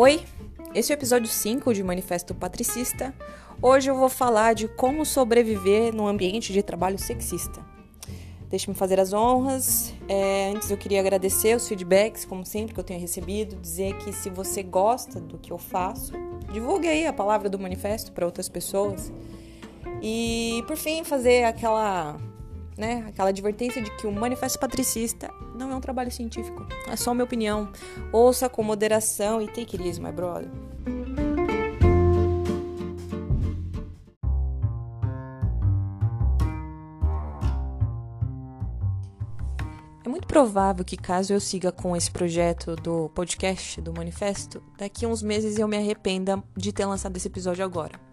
Oi, esse é o episódio 5 de Manifesto Patricista. Hoje eu vou falar de como sobreviver num ambiente de trabalho sexista. Deixe-me fazer as honras. É, antes eu queria agradecer os feedbacks, como sempre, que eu tenho recebido. Dizer que se você gosta do que eu faço, divulgue aí a palavra do manifesto para outras pessoas. E, por fim, fazer aquela né, aquela advertência de que o manifesto patricista não é um trabalho científico, é só minha opinião. Ouça com moderação e take it easy, my brother. É muito provável que, caso eu siga com esse projeto do podcast, do manifesto, daqui a uns meses eu me arrependa de ter lançado esse episódio agora.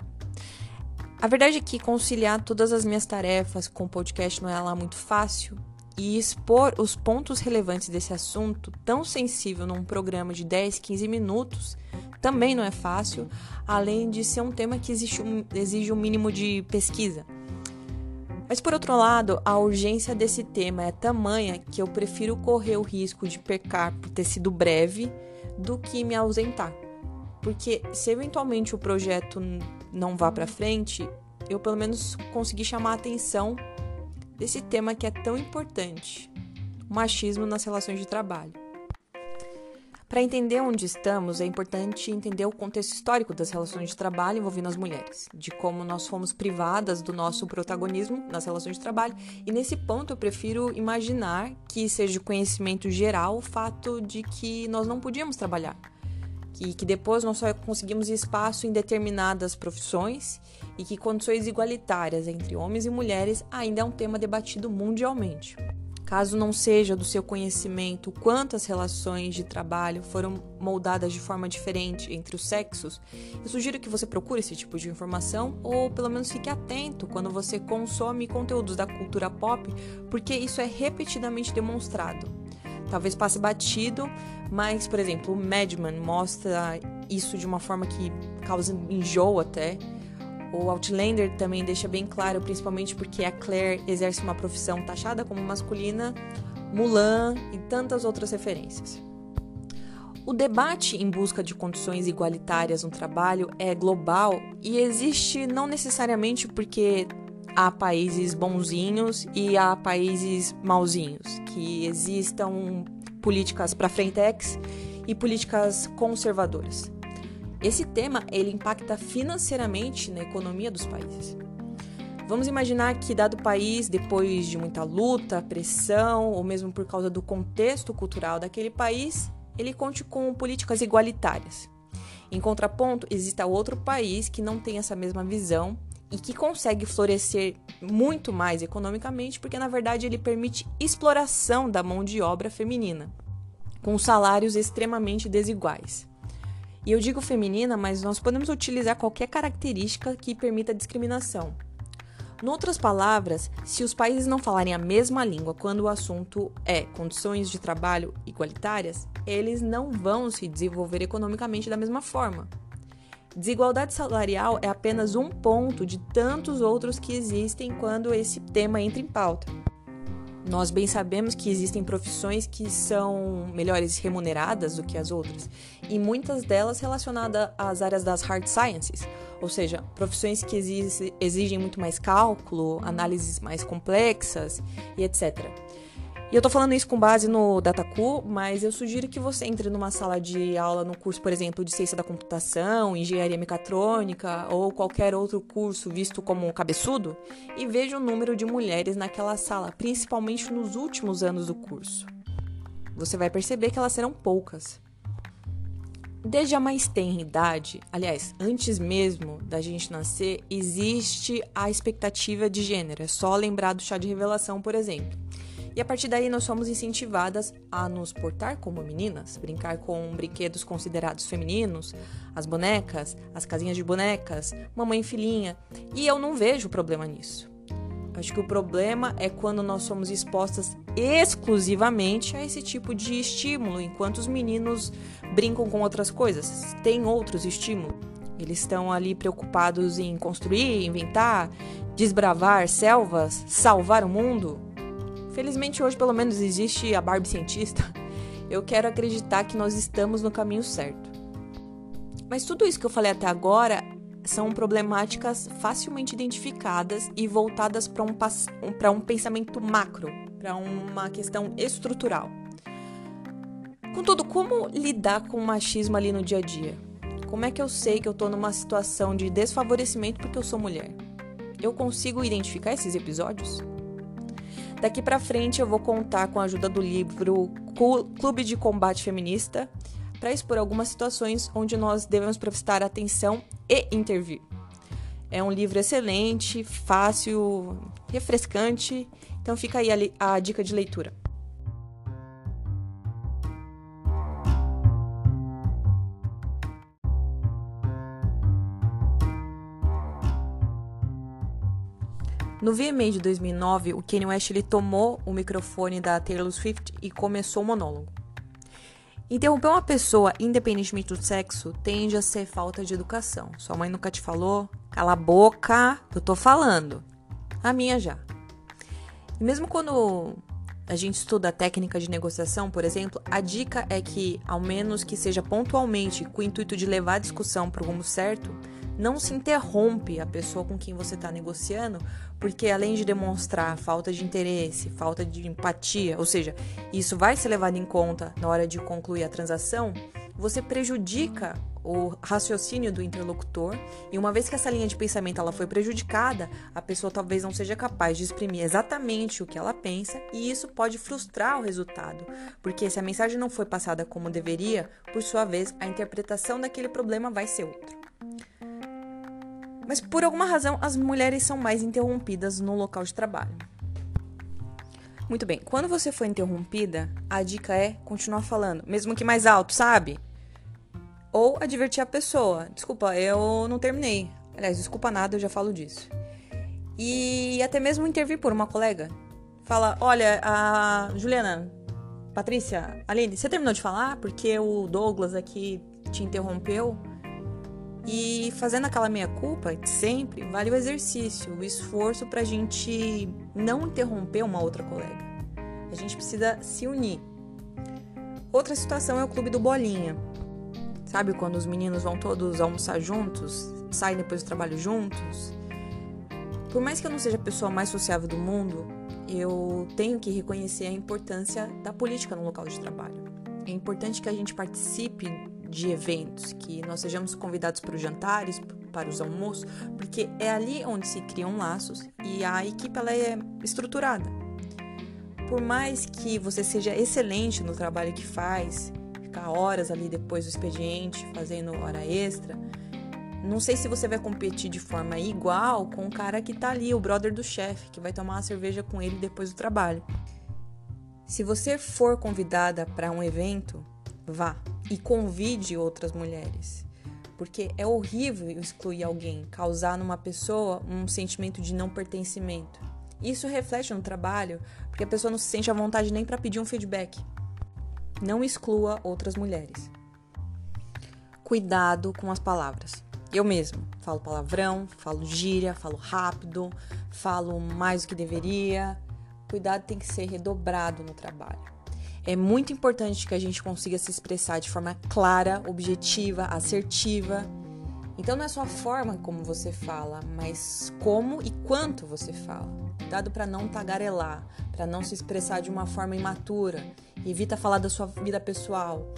A verdade é que conciliar todas as minhas tarefas com o podcast não é lá muito fácil e expor os pontos relevantes desse assunto tão sensível num programa de 10, 15 minutos também não é fácil, além de ser um tema que um, exige um mínimo de pesquisa. Mas por outro lado, a urgência desse tema é tamanha que eu prefiro correr o risco de pecar por ter sido breve do que me ausentar. Porque se eventualmente o projeto não vá para frente, eu pelo menos consegui chamar a atenção desse tema que é tão importante, o machismo nas relações de trabalho. Para entender onde estamos, é importante entender o contexto histórico das relações de trabalho envolvendo as mulheres, de como nós fomos privadas do nosso protagonismo nas relações de trabalho, e nesse ponto eu prefiro imaginar que seja conhecimento geral o fato de que nós não podíamos trabalhar que, que depois nós só conseguimos espaço em determinadas profissões e que condições igualitárias entre homens e mulheres ainda é um tema debatido mundialmente. Caso não seja do seu conhecimento quantas relações de trabalho foram moldadas de forma diferente entre os sexos, eu sugiro que você procure esse tipo de informação ou pelo menos fique atento quando você consome conteúdos da cultura pop, porque isso é repetidamente demonstrado talvez passe batido, mas, por exemplo, o Madman mostra isso de uma forma que causa enjoo até. O Outlander também deixa bem claro, principalmente porque a Claire exerce uma profissão taxada como masculina, Mulan e tantas outras referências. O debate em busca de condições igualitárias no trabalho é global e existe não necessariamente porque há países bonzinhos e há países mauzinhos, que existam políticas para frentex e políticas conservadoras. Esse tema ele impacta financeiramente na economia dos países. Vamos imaginar que dado país, depois de muita luta, pressão ou mesmo por causa do contexto cultural daquele país, ele conte com políticas igualitárias. Em contraponto, exista outro país que não tem essa mesma visão e que consegue florescer muito mais economicamente, porque na verdade ele permite exploração da mão de obra feminina, com salários extremamente desiguais. E eu digo feminina, mas nós podemos utilizar qualquer característica que permita discriminação. Em outras palavras, se os países não falarem a mesma língua quando o assunto é condições de trabalho igualitárias, eles não vão se desenvolver economicamente da mesma forma. Desigualdade salarial é apenas um ponto de tantos outros que existem quando esse tema entra em pauta. Nós bem sabemos que existem profissões que são melhores remuneradas do que as outras, e muitas delas relacionadas às áreas das hard sciences, ou seja, profissões que exigem muito mais cálculo, análises mais complexas e etc. E eu tô falando isso com base no Dataku, mas eu sugiro que você entre numa sala de aula no curso, por exemplo, de ciência da computação, engenharia mecatrônica ou qualquer outro curso visto como cabeçudo e veja o número de mulheres naquela sala, principalmente nos últimos anos do curso. Você vai perceber que elas serão poucas. Desde a mais tenra idade, aliás, antes mesmo da gente nascer, existe a expectativa de gênero. É só lembrar do chá de revelação, por exemplo. E a partir daí nós somos incentivadas a nos portar como meninas, brincar com brinquedos considerados femininos, as bonecas, as casinhas de bonecas, mamãe e filhinha. E eu não vejo problema nisso. Acho que o problema é quando nós somos expostas exclusivamente a esse tipo de estímulo, enquanto os meninos brincam com outras coisas, têm outros estímulos. Eles estão ali preocupados em construir, inventar, desbravar selvas, salvar o mundo. Felizmente hoje pelo menos existe a Barbie cientista. Eu quero acreditar que nós estamos no caminho certo. Mas tudo isso que eu falei até agora são problemáticas facilmente identificadas e voltadas para um, um pensamento macro, para uma questão estrutural. Contudo, como lidar com o machismo ali no dia a dia? Como é que eu sei que eu estou numa situação de desfavorecimento porque eu sou mulher? Eu consigo identificar esses episódios? Daqui para frente eu vou contar com a ajuda do livro Clube de Combate Feminista para expor algumas situações onde nós devemos prestar atenção e intervir. É um livro excelente, fácil, refrescante, então fica aí a, a dica de leitura. No VMA de 2009, o Kanye West ele tomou o microfone da Taylor Swift e começou o monólogo. Interromper uma pessoa, independentemente do sexo, tende a ser falta de educação. Sua mãe nunca te falou? Cala a boca, eu tô falando. A minha já. E mesmo quando a gente estuda a técnica de negociação, por exemplo, a dica é que, ao menos que seja pontualmente, com o intuito de levar a discussão para o rumo certo, não se interrompe a pessoa com quem você está negociando, porque além de demonstrar falta de interesse, falta de empatia, ou seja, isso vai ser levado em conta na hora de concluir a transação, você prejudica o raciocínio do interlocutor e uma vez que essa linha de pensamento ela foi prejudicada, a pessoa talvez não seja capaz de exprimir exatamente o que ela pensa e isso pode frustrar o resultado, porque se a mensagem não foi passada como deveria, por sua vez, a interpretação daquele problema vai ser outra. Mas por alguma razão, as mulheres são mais interrompidas no local de trabalho. Muito bem, quando você for interrompida, a dica é continuar falando, mesmo que mais alto, sabe? Ou advertir a pessoa: desculpa, eu não terminei. Aliás, desculpa nada, eu já falo disso. E até mesmo intervir por uma colega. Fala: olha, a Juliana, Patrícia, Aline, você terminou de falar? Porque o Douglas aqui te interrompeu. E fazendo aquela meia-culpa, sempre, vale o exercício, o esforço para a gente não interromper uma outra colega. A gente precisa se unir. Outra situação é o clube do Bolinha. Sabe quando os meninos vão todos almoçar juntos, saem depois do trabalho juntos? Por mais que eu não seja a pessoa mais sociável do mundo, eu tenho que reconhecer a importância da política no local de trabalho. É importante que a gente participe de eventos, que nós sejamos convidados para os jantares, para os almoços, porque é ali onde se criam laços e a equipe ela é estruturada. Por mais que você seja excelente no trabalho que faz, ficar horas ali depois do expediente, fazendo hora extra, não sei se você vai competir de forma igual com o cara que tá ali, o brother do chefe, que vai tomar uma cerveja com ele depois do trabalho. Se você for convidada para um evento, vá e convide outras mulheres. Porque é horrível excluir alguém, causar numa pessoa um sentimento de não pertencimento. Isso reflete no trabalho, porque a pessoa não se sente à vontade nem para pedir um feedback. Não exclua outras mulheres. Cuidado com as palavras. Eu mesmo falo palavrão, falo gíria, falo rápido, falo mais do que deveria. Cuidado tem que ser redobrado no trabalho. É muito importante que a gente consiga se expressar de forma clara, objetiva, assertiva. Então não é só a forma como você fala, mas como e quanto você fala. Cuidado para não tagarelar, para não se expressar de uma forma imatura. Evita falar da sua vida pessoal.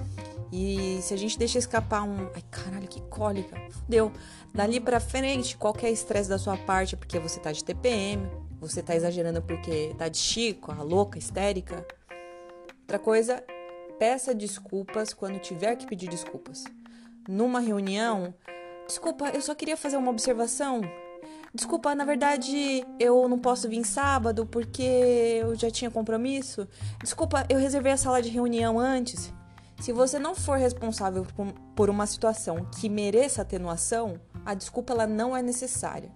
E se a gente deixa escapar um, ai caralho, que cólica, fudeu. Dali para frente, qualquer estresse da sua parte é porque você tá de TPM, você tá exagerando porque tá de chico, a louca, histérica, Outra coisa, peça desculpas quando tiver que pedir desculpas. Numa reunião, desculpa, eu só queria fazer uma observação. Desculpa, na verdade eu não posso vir sábado porque eu já tinha compromisso. Desculpa, eu reservei a sala de reunião antes. Se você não for responsável por uma situação que mereça atenuação, a desculpa ela não é necessária.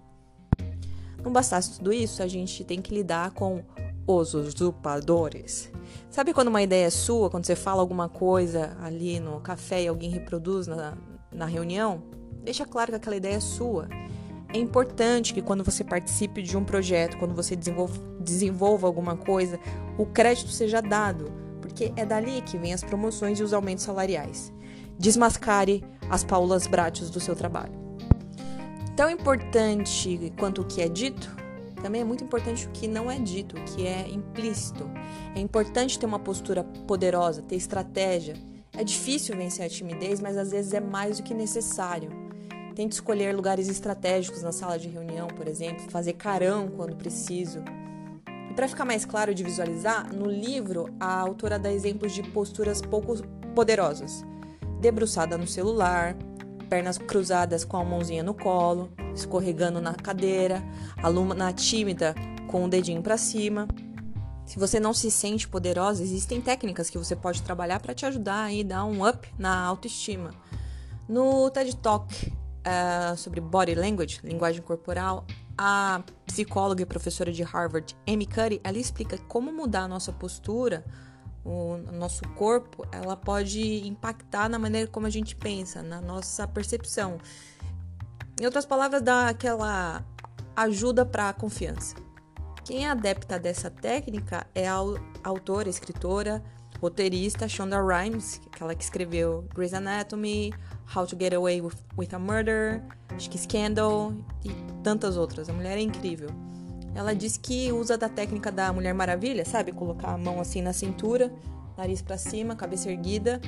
Não bastasse tudo isso, a gente tem que lidar com os usurpadores. Sabe quando uma ideia é sua, quando você fala alguma coisa ali no café e alguém reproduz na, na reunião? Deixa claro que aquela ideia é sua. É importante que quando você participe de um projeto, quando você desenvolva, desenvolva alguma coisa, o crédito seja dado, porque é dali que vem as promoções e os aumentos salariais. desmascare as paulas brátios do seu trabalho. Tão importante quanto o que é dito, também é muito importante o que não é dito, o que é implícito. É importante ter uma postura poderosa, ter estratégia. É difícil vencer a timidez, mas às vezes é mais do que necessário. Tente escolher lugares estratégicos na sala de reunião, por exemplo, fazer carão quando preciso. E para ficar mais claro de visualizar, no livro a autora dá exemplos de posturas pouco poderosas. Debruçada no celular, pernas cruzadas com a mãozinha no colo, escorregando na cadeira, aluna tímida com o dedinho para cima. Se você não se sente poderosa, existem técnicas que você pode trabalhar para te ajudar a dar um up na autoestima. No TED Talk uh, sobre body language, linguagem corporal, a psicóloga e professora de Harvard, Amy Cuddy, ela explica como mudar a nossa postura, o nosso corpo, ela pode impactar na maneira como a gente pensa, na nossa percepção. Em outras palavras, dá aquela ajuda para a confiança. Quem é adepta dessa técnica é a autora, escritora, roteirista Shonda Rhimes, aquela que escreveu Grey's Anatomy, How to Get Away with, with a Murder, acho que Scandal e tantas outras. A mulher é incrível. Ela diz que usa da técnica da Mulher Maravilha, sabe? Colocar a mão assim na cintura, nariz para cima, cabeça erguida,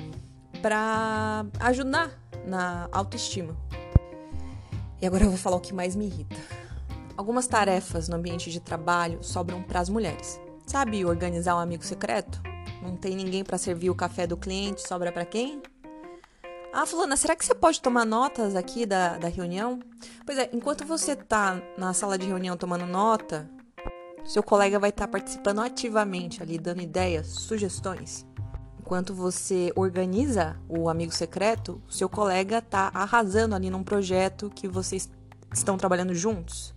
para ajudar na autoestima. E agora eu vou falar o que mais me irrita. Algumas tarefas no ambiente de trabalho sobram para as mulheres. Sabe organizar um amigo secreto? Não tem ninguém para servir o café do cliente, sobra para quem? Ah, Fulana, será que você pode tomar notas aqui da, da reunião? Pois é, enquanto você tá na sala de reunião tomando nota, seu colega vai estar tá participando ativamente ali, dando ideias, sugestões. Enquanto você organiza o amigo secreto, seu colega está arrasando ali num projeto que vocês estão trabalhando juntos.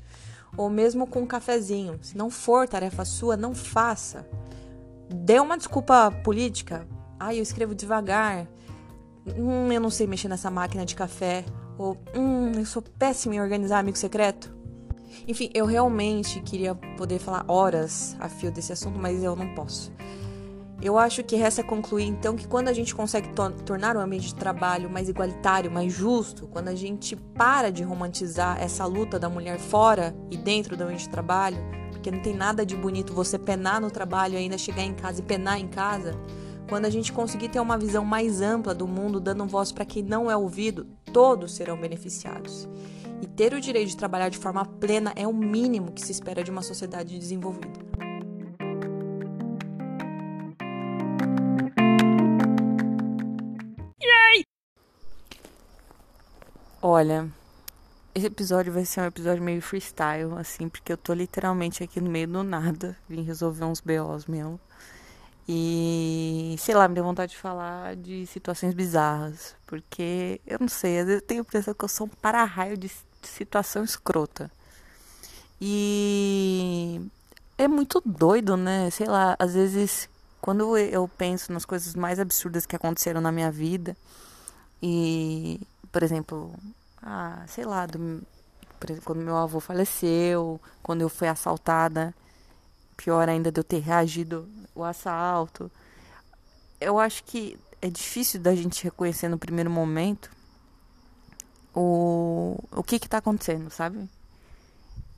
Ou mesmo com um cafezinho. Se não for tarefa sua, não faça. Dê uma desculpa política. Ah, eu escrevo devagar. Hum, eu não sei mexer nessa máquina de café. Ou, hum, eu sou péssima em organizar amigo secreto. Enfim, eu realmente queria poder falar horas a fio desse assunto, mas eu não posso. Eu acho que resta concluir então que quando a gente consegue to tornar o ambiente de trabalho mais igualitário, mais justo, quando a gente para de romantizar essa luta da mulher fora e dentro do ambiente de trabalho, porque não tem nada de bonito você penar no trabalho e ainda chegar em casa e penar em casa, quando a gente conseguir ter uma visão mais ampla do mundo, dando voz para quem não é ouvido, todos serão beneficiados. E ter o direito de trabalhar de forma plena é o mínimo que se espera de uma sociedade desenvolvida. Olha, esse episódio vai ser um episódio meio freestyle, assim, porque eu tô literalmente aqui no meio do nada. Vim resolver uns BOs mesmo. E, sei lá, me deu vontade de falar de situações bizarras. Porque, eu não sei, às vezes eu tenho a impressão que eu sou um para-raio de situação escrota. E é muito doido, né? Sei lá, às vezes, quando eu penso nas coisas mais absurdas que aconteceram na minha vida, e, por exemplo, ah, sei lá, do, quando meu avô faleceu, quando eu fui assaltada, pior ainda de eu ter reagido o assalto. Eu acho que é difícil da gente reconhecer no primeiro momento o, o que que tá acontecendo, sabe?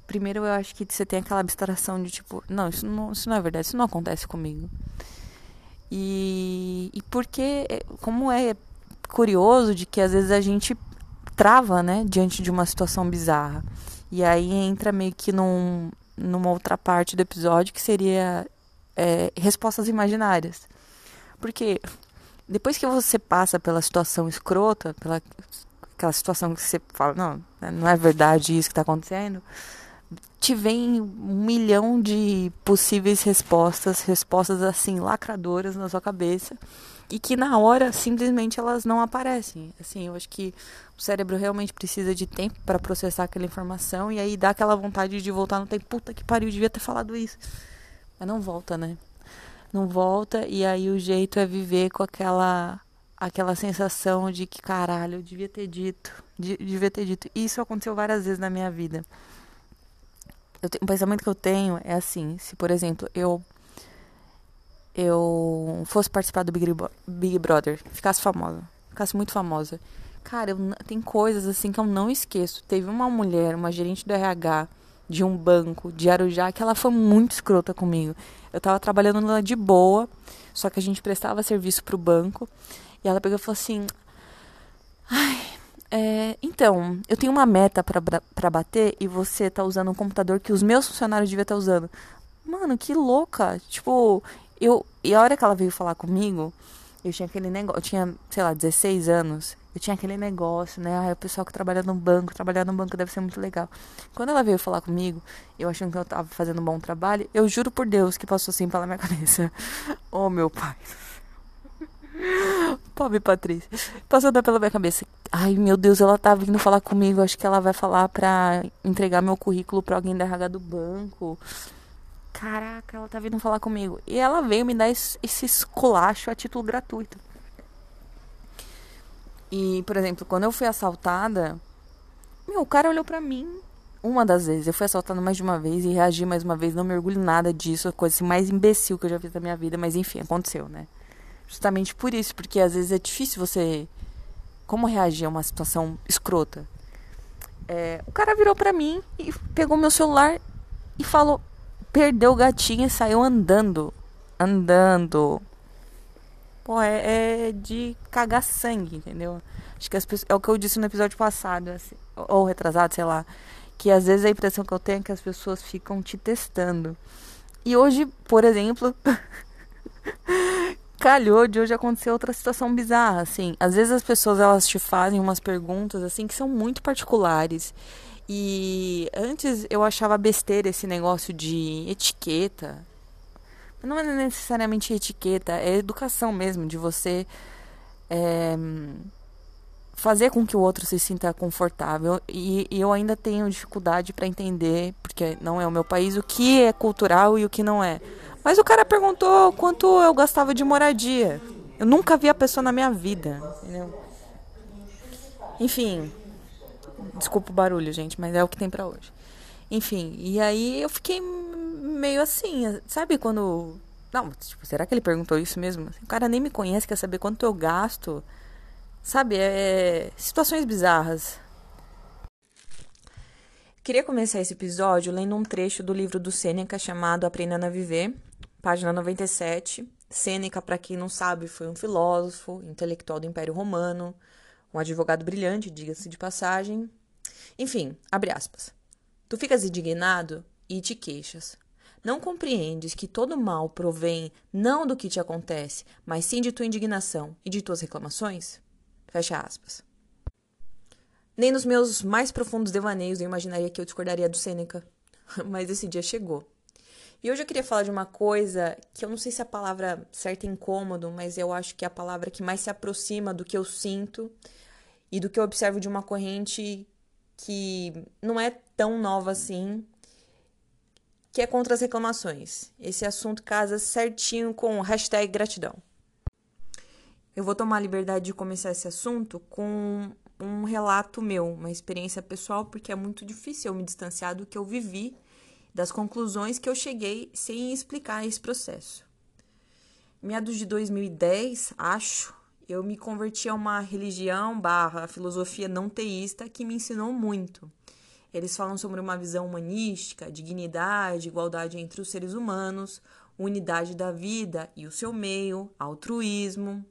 Primeiro eu acho que você tem aquela abstração de tipo, não, isso não, isso não é verdade, isso não acontece comigo. E, e porque, como é curioso de que às vezes a gente trava, né, diante de uma situação bizarra. E aí entra meio que num, numa outra parte do episódio que seria é, respostas imaginárias. Porque depois que você passa pela situação escrota, pela aquela situação que você fala, não, não é verdade isso que está acontecendo, te vem um milhão de possíveis respostas, respostas assim lacradoras na sua cabeça e que na hora simplesmente elas não aparecem. Assim, eu acho que o cérebro realmente precisa de tempo para processar aquela informação e aí dá aquela vontade de voltar no tempo. Puta que pariu, devia ter falado isso. Mas não volta, né? Não volta e aí o jeito é viver com aquela aquela sensação de que caralho, eu devia ter dito, devia ter dito. Isso aconteceu várias vezes na minha vida. Eu o pensamento que eu tenho é assim, se por exemplo, eu eu fosse participar do Big, Big Brother, ficasse famosa, ficasse muito famosa. Cara, eu, tem coisas assim que eu não esqueço. Teve uma mulher, uma gerente do RH de um banco de Arujá, que ela foi muito escrota comigo. Eu tava trabalhando lá de boa, só que a gente prestava serviço pro banco. E ela pegou e falou assim: Ai, é, então, eu tenho uma meta para bater e você tá usando um computador que os meus funcionários deviam estar tá usando. Mano, que louca! Tipo, eu. E a hora que ela veio falar comigo, eu tinha aquele negócio. Eu tinha, sei lá, 16 anos. Eu tinha aquele negócio, né? Ah, o pessoal que trabalha no banco, trabalhar no banco deve ser muito legal. Quando ela veio falar comigo, eu achando que eu tava fazendo um bom trabalho, eu juro por Deus que passou assim pela minha cabeça. Oh, meu pai. Pobre Patrícia. Passando pela minha cabeça. Ai, meu Deus, ela tá vindo falar comigo. Acho que ela vai falar pra entregar meu currículo pra alguém da RH do banco. Caraca, ela tá vindo falar comigo. E ela veio me dar esse, esculacho a título gratuito. E, por exemplo, quando eu fui assaltada, meu, o cara olhou pra mim uma das vezes. Eu fui assaltada mais de uma vez e reagi mais uma vez. Não me orgulho nada disso. A coisa assim, mais imbecil que eu já fiz na minha vida. Mas enfim, aconteceu, né? Justamente por isso. Porque às vezes é difícil você. Como reagir a uma situação escrota? É, o cara virou pra mim e pegou meu celular e falou: perdeu o gatinho e saiu andando. Andando. Pô, é, é de cagar sangue, entendeu? Acho que as pessoas, é o que eu disse no episódio passado, assim, ou retrasado, sei lá. Que às vezes a impressão que eu tenho é que as pessoas ficam te testando. E hoje, por exemplo, calhou de hoje acontecer outra situação bizarra, assim. Às vezes as pessoas elas te fazem umas perguntas assim que são muito particulares. E antes eu achava besteira esse negócio de etiqueta, não é necessariamente etiqueta, é educação mesmo, de você é, fazer com que o outro se sinta confortável. E, e eu ainda tenho dificuldade para entender, porque não é o meu país, o que é cultural e o que não é. Mas o cara perguntou quanto eu gastava de moradia. Eu nunca vi a pessoa na minha vida, entendeu? Enfim, desculpa o barulho, gente, mas é o que tem para hoje. Enfim, e aí eu fiquei meio assim, sabe quando. Não, tipo, será que ele perguntou isso mesmo? O cara nem me conhece, quer saber quanto eu gasto. Sabe, é. Situações bizarras. Queria começar esse episódio lendo um trecho do livro do Sêneca chamado Aprendendo a Viver, página 97. Sêneca, para quem não sabe, foi um filósofo, intelectual do Império Romano, um advogado brilhante, diga-se de passagem. Enfim, abre aspas. Tu ficas indignado e te queixas. Não compreendes que todo mal provém não do que te acontece, mas sim de tua indignação e de tuas reclamações? Fecha aspas. Nem nos meus mais profundos devaneios eu imaginaria que eu discordaria do Sêneca, mas esse dia chegou. E hoje eu queria falar de uma coisa que eu não sei se a palavra certa é incômodo, mas eu acho que é a palavra que mais se aproxima do que eu sinto e do que eu observo de uma corrente que não é tão nova assim, que é contra as reclamações. Esse assunto casa certinho com hashtag gratidão. Eu vou tomar a liberdade de começar esse assunto com um relato meu, uma experiência pessoal, porque é muito difícil eu me distanciar do que eu vivi, das conclusões que eu cheguei sem explicar esse processo. Meados de 2010, acho, eu me converti a uma religião barra filosofia não teísta que me ensinou muito. Eles falam sobre uma visão humanística, dignidade, igualdade entre os seres humanos, unidade da vida e o seu meio, altruísmo.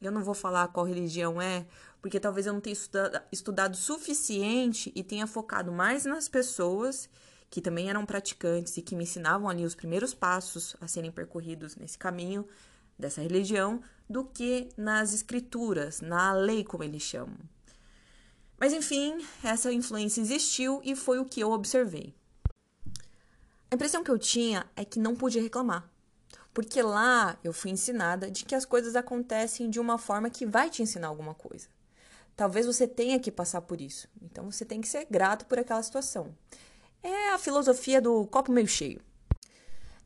Eu não vou falar qual religião é, porque talvez eu não tenha estudado, estudado suficiente e tenha focado mais nas pessoas que também eram praticantes e que me ensinavam ali os primeiros passos a serem percorridos nesse caminho dessa religião do que nas escrituras, na lei, como eles chamam. Mas enfim, essa influência existiu e foi o que eu observei. A impressão que eu tinha é que não podia reclamar, porque lá eu fui ensinada de que as coisas acontecem de uma forma que vai te ensinar alguma coisa. Talvez você tenha que passar por isso, então você tem que ser grato por aquela situação. É a filosofia do copo meio cheio.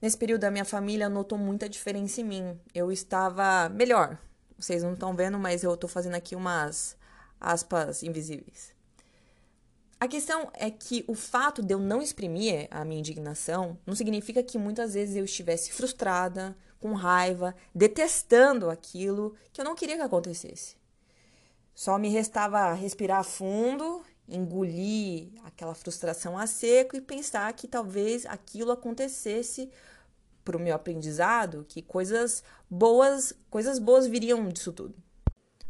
Nesse período, a minha família notou muita diferença em mim. Eu estava melhor. Vocês não estão vendo, mas eu estou fazendo aqui umas aspas invisíveis. A questão é que o fato de eu não exprimir a minha indignação não significa que muitas vezes eu estivesse frustrada, com raiva, detestando aquilo que eu não queria que acontecesse. Só me restava respirar fundo, engolir aquela frustração a seco e pensar que talvez aquilo acontecesse para o meu aprendizado, que coisas boas, coisas boas viriam disso tudo.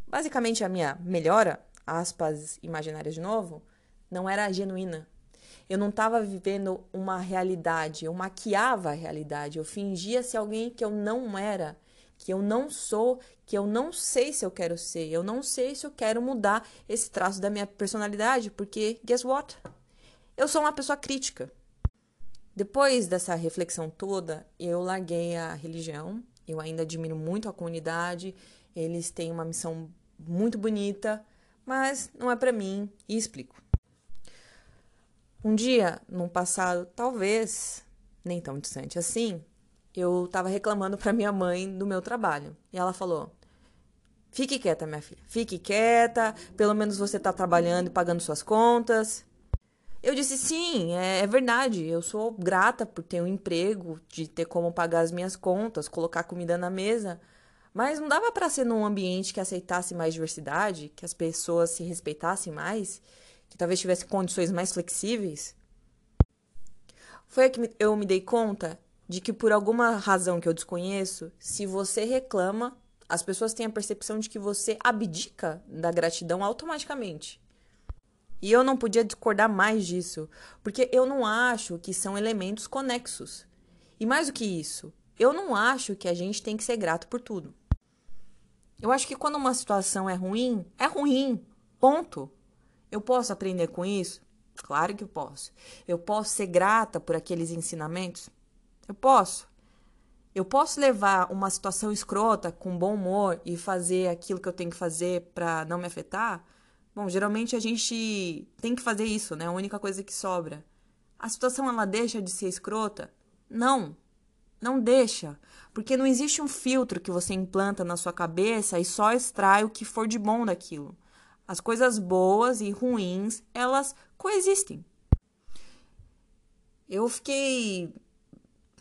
Basicamente a minha melhora, aspas imaginárias de novo, não era genuína. Eu não estava vivendo uma realidade, eu maquiava a realidade, eu fingia ser alguém que eu não era, que eu não sou, que eu não sei se eu quero ser, eu não sei se eu quero mudar esse traço da minha personalidade, porque guess what? Eu sou uma pessoa crítica. Depois dessa reflexão toda, eu larguei a religião. Eu ainda admiro muito a comunidade, eles têm uma missão muito bonita, mas não é para mim e explico. Um dia, num passado talvez nem tão distante assim, eu estava reclamando para minha mãe do meu trabalho. E ela falou: Fique quieta, minha filha. Fique quieta, pelo menos você está trabalhando e pagando suas contas. Eu disse: Sim, é, é, verdade. Eu sou grata por ter um emprego, de ter como pagar as minhas contas, colocar comida na mesa. Mas não dava para ser num ambiente que aceitasse mais diversidade, que as pessoas se respeitassem mais que talvez tivesse condições mais flexíveis, foi que eu me dei conta de que por alguma razão que eu desconheço, se você reclama, as pessoas têm a percepção de que você abdica da gratidão automaticamente. E eu não podia discordar mais disso, porque eu não acho que são elementos conexos. E mais do que isso, eu não acho que a gente tem que ser grato por tudo. Eu acho que quando uma situação é ruim, é ruim. Ponto. Eu posso aprender com isso? Claro que eu posso. Eu posso ser grata por aqueles ensinamentos? Eu posso. Eu posso levar uma situação escrota com bom humor e fazer aquilo que eu tenho que fazer para não me afetar? Bom, geralmente a gente tem que fazer isso, né? É a única coisa que sobra. A situação ela deixa de ser escrota? Não. Não deixa, porque não existe um filtro que você implanta na sua cabeça e só extrai o que for de bom daquilo. As coisas boas e ruins, elas coexistem. Eu fiquei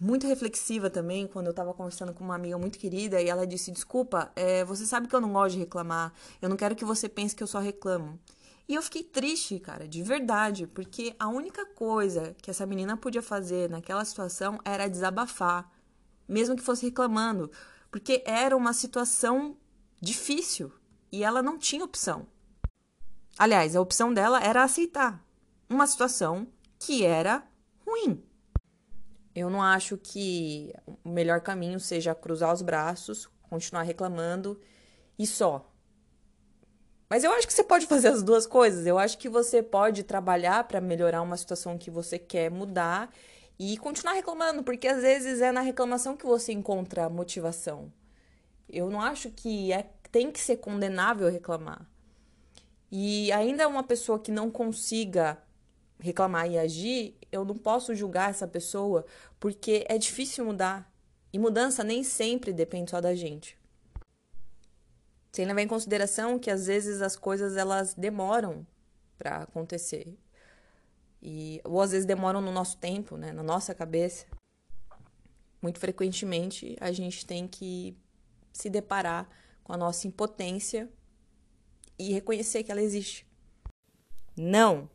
muito reflexiva também quando eu estava conversando com uma amiga muito querida e ela disse: Desculpa, é, você sabe que eu não gosto de reclamar, eu não quero que você pense que eu só reclamo. E eu fiquei triste, cara, de verdade, porque a única coisa que essa menina podia fazer naquela situação era desabafar, mesmo que fosse reclamando, porque era uma situação difícil e ela não tinha opção. Aliás, a opção dela era aceitar uma situação que era ruim. Eu não acho que o melhor caminho seja cruzar os braços, continuar reclamando e só. Mas eu acho que você pode fazer as duas coisas. Eu acho que você pode trabalhar para melhorar uma situação que você quer mudar e continuar reclamando, porque às vezes é na reclamação que você encontra motivação. Eu não acho que é, tem que ser condenável reclamar. E ainda uma pessoa que não consiga reclamar e agir, eu não posso julgar essa pessoa porque é difícil mudar. E mudança nem sempre depende só da gente. Sem levar em consideração que às vezes as coisas elas demoram para acontecer. E, ou às vezes demoram no nosso tempo, né, na nossa cabeça. Muito frequentemente a gente tem que se deparar com a nossa impotência e reconhecer que ela existe. Não